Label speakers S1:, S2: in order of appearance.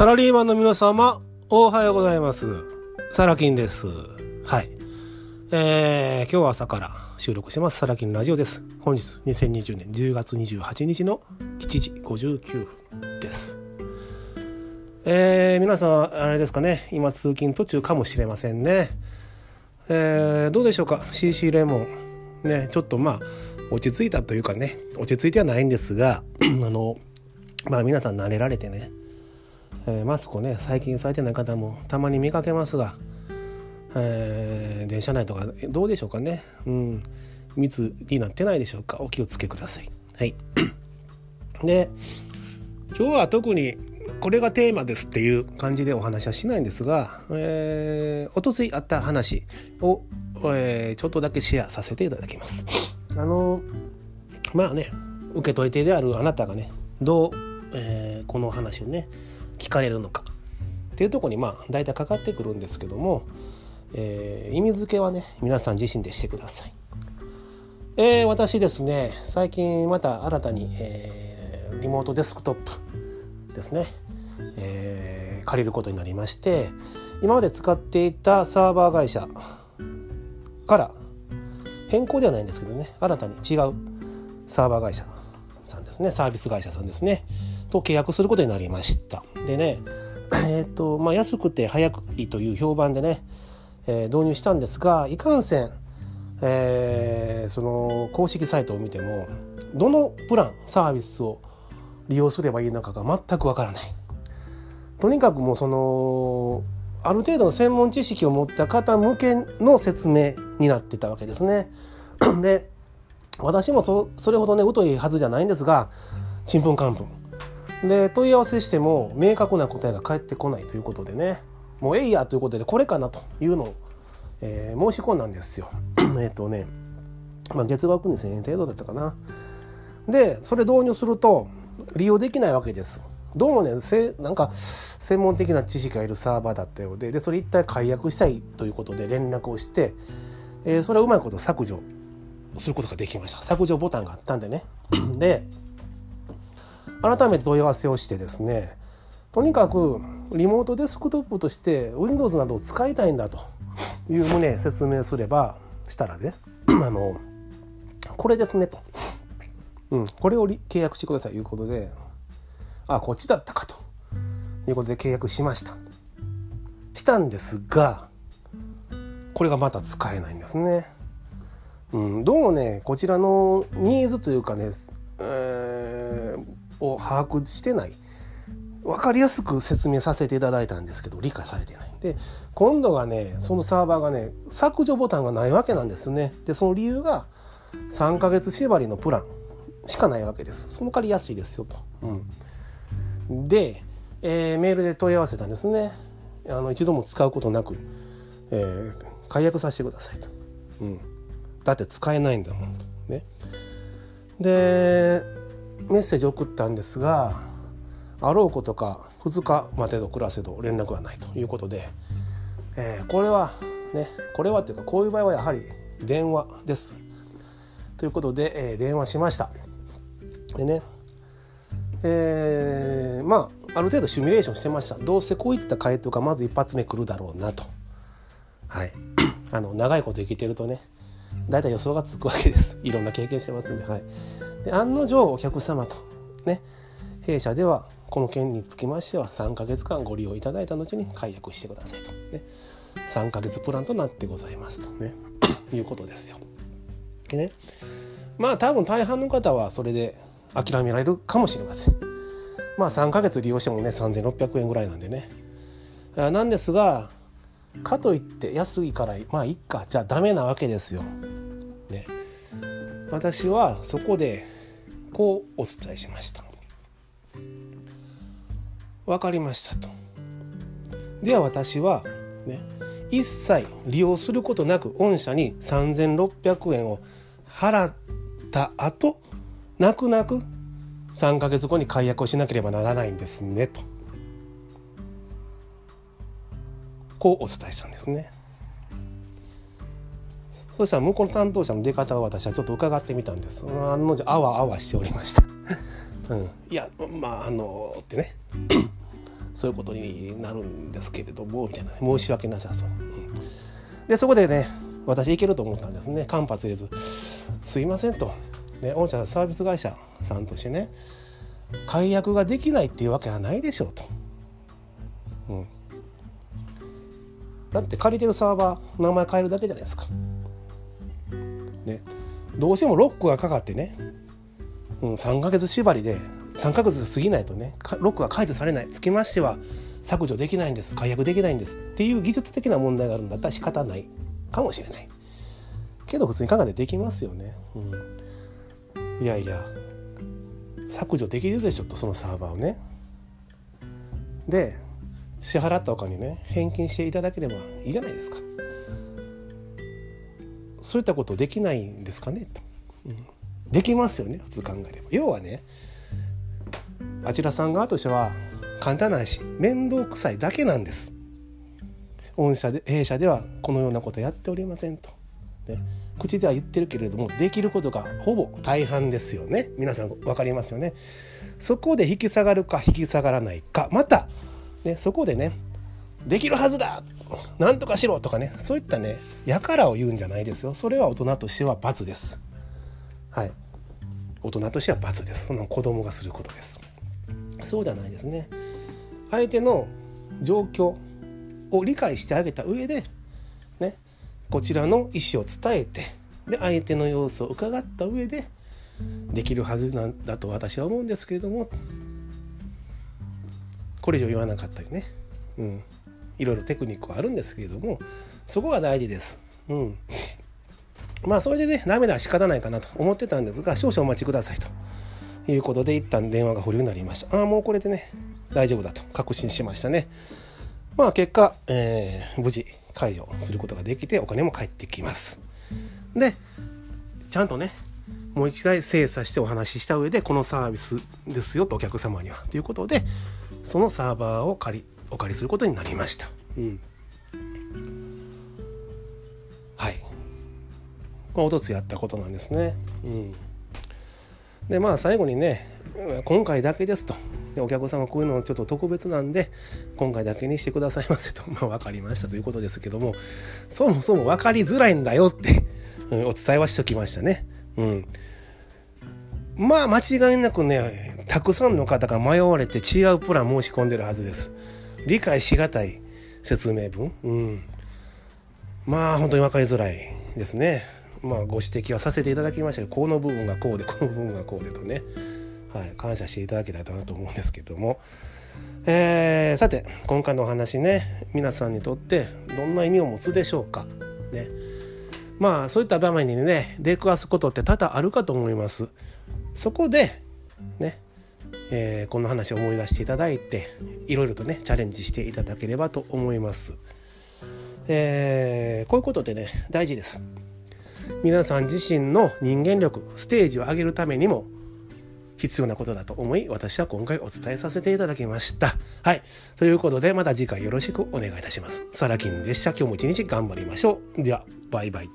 S1: サラリーマンの皆様、おはようございます。サラキンです。はい。えー、今日は朝から収録します。サラキンラジオです。本日、2020年10月28日の7時59分です。えー、皆さん、あれですかね、今通勤途中かもしれませんね。えー、どうでしょうか ?CC レモン。ね、ちょっとまあ、落ち着いたというかね、落ち着いてはないんですが、あの、まあ皆さん慣れられてね、えー、マスクをね最近されてない方もたまに見かけますが、えー、電車内とかどうでしょうかね。うん。密になってないでしょうか。お気をつけください。はい。で今日は特にこれがテーマですっていう感じでお話はしないんですが、えー、おとついあった話を、えー、ちょっとだけシェアさせていただきます。あのまあね受け取り手であるあなたがねどう、えー、この話をね聞かれるのかっていうとこにまあ大体かかってくるんですけども、えー、意味付けはね皆さん自身でしてください。えー、私ですね最近また新たに、えー、リモートデスクトップですね、えー、借りることになりまして今まで使っていたサーバー会社から変更ではないんですけどね新たに違うサーバー会社さんですねサービス会社さんですねと契約することになりました。でね、え、ー、と、まあ、安くて早くいいという評判でね、えー、導入したんですが、いかんせん、えー、その公式サイトを見ても、どのプラン、サービスを利用すればいいのかが全くわからない。とにかくもうその、ある程度の専門知識を持った方向けの説明になってたわけですね。で、私もそそれほどね、疎いはずじゃないんですが、ちんぷんかんぷん。で問い合わせしても明確な答えが返ってこないということでねもうえいやということでこれかなというのを、えー、申し込んだんですよ。えっとね、まあ、月額2,000円程度だったかな。でそれ導入すると利用できないわけです。どうもねせなんか専門的な知識がいるサーバーだったようででそれ一体解約したいということで連絡をして、えー、それはうまいこと削除することができました削除ボタンがあったんでねで改めて問い合わせをしてですねとにかくリモートデスクトップとして Windows などを使いたいんだという旨説明すればしたらね あのこれですねと、うん、これを契約してください。ということであこっちだったかと。いうことで契約しました。したんですがこれがまた使えないんですね、うん、どうもねこちらのニーズというかね、を把握してない。分かりやすく説明させていただいたんですけど理解されてない。で今度がねそのサーバーがね削除ボタンがないわけなんですね。でその理由が3ヶ月縛りのプランしかないわけです。その代わり安いですよと、うん、で、えー、メールで問い合わせたんですね。あの一度も使うことなく、えー、解約させてくださいと、うん、だって使えないんだもんと。ね。でメッセージ送ったんですがあろうことか2日までの暮らせど連絡がないということで、えー、これはねこれはというかこういう場合はやはり電話です。ということで、えー、電話しました。でね、えー、まあある程度シミュレーションしてました。どうせこういった回答がまず一発目来るだろうなと。はい。あの長いこと生きてるとね大体予想がつくわけです。いろんな経験してますんではい。で案の定お客様とね弊社ではこの件につきましては3ヶ月間ご利用いただいた後に解約してくださいと、ね、3ヶ月プランとなってございますとね いうことですよ。でねまあ多分大半の方はそれで諦められるかもしれません。まあ3ヶ月利用してもね3600円ぐらいなんでね。なんですがかといって安いからまあいっかじゃあダメなわけですよ。ね。私はそこでこうお伝えしました。分かりましたと。では私はね一切利用することなく御社に3600円を払った後泣く泣く3ヶ月後に解約をしなければならないんですねと。こうお伝えしたんですね。そしたら向こうの担当者の出方を私はちょっと伺ってみたんです。案の定あわあわしておりました。うん、いやまああのってね。そういうことになるんですけれどもみたいな。申し訳なさそう、うん、でそこでね私行けると思ったんですね。間髪入れず「すいません」と「ね、御社サービス会社さんとしてね解約ができないっていうわけはないでしょうと。うん、だって借りてるサーバー名前変えるだけじゃないですか。ね、どうしてもロックがかかってね、うん、3ヶ月縛りで3ヶ月過ぎないとねロックが解除されない。つきましては削除できないんです。解約できないんです。っていう技術的な問題があるんだったら仕方ない。かもしれない。けど普通に考えてできますよね、うん、いやいや削除できるでしょとそのサーバーをね。で支払ったお金ね返金していただければいいじゃないですか。そういったことできないんですかね。と、うん、できますよね普通考えれば。要はねあちらさん側としては簡単な話面倒くさいだけなんです。御社で弊社ではこのようなことやっておりませんと、ね、口では言ってるけれどもできることがほぼ大半ですよね。皆さん分かりますよね。そこで引き下がるか引き下がらないかまた、ね、そこでねできるはずだ。なんとかしろとかね。そういったねやからを言うんじゃないですよ。それは大人としては罰です。はい。大人としては罰です。その子供がすることです。そうじゃないですね。相手の状況を理解してあげた上でねこちらの意思を伝えてで相手の様子を伺った上でできるはずなんだと私は思うんですけれどもこれ以上言わなかったりね、うん、いろいろテクニックはあるんですけれどもそこが大事です。うん。まあそれでねダメだ仕方ないかなと思ってたんですが少々お待ちくださいと。いうことで一旦電話が保留になりました。ああもうこれでね大丈夫だと。確信しましたね。まあ結果、えー、無事解除することができてお金も返ってきます。でちゃんとねもう一回精査してお話しした上でこのサービスですよとお客様には。ということでそのサーバーを借りお借りすることになりました、うん、はい。まあ、おとつやったことなんですね。うん。でまあ最後にね今回だけですと。お客様こういうのちょっと特別なんで今回だけにしてくださいませと、まあ、分かりました。ということですけども。そもそも分かりづらいんだよって、うん、お伝えはしときましたね。うん、まあ間違いなくねたくさんの方が迷われて違うプラン申し込んでるはずです。理解しがたい説明文、うん、まあ本当に分かりづらいですね。まあ、ご指摘はさせていただきましたけどこの部分がこうでこの部分がこうでとね、はい、感謝していただけたらなと思うんですけども、えー、さて今回のお話ね。皆さんにとってどんな意味を持つでしょうか。ね。まあそういった場面にね出くわすことって多々あるかと思います。そこでね。えー、この話を思い出していただいていろいろとねチャレンジしていただければと思います。えー、こういうことでね大事です。皆さん自身の人間力ステージを上げるためにも必要なことだと思い私は今回お伝えさせていただきました。はい。ということでまた次回よろしくお願いいたします。サラキンでした。今日も一日頑張りましょう。ではバイバイ。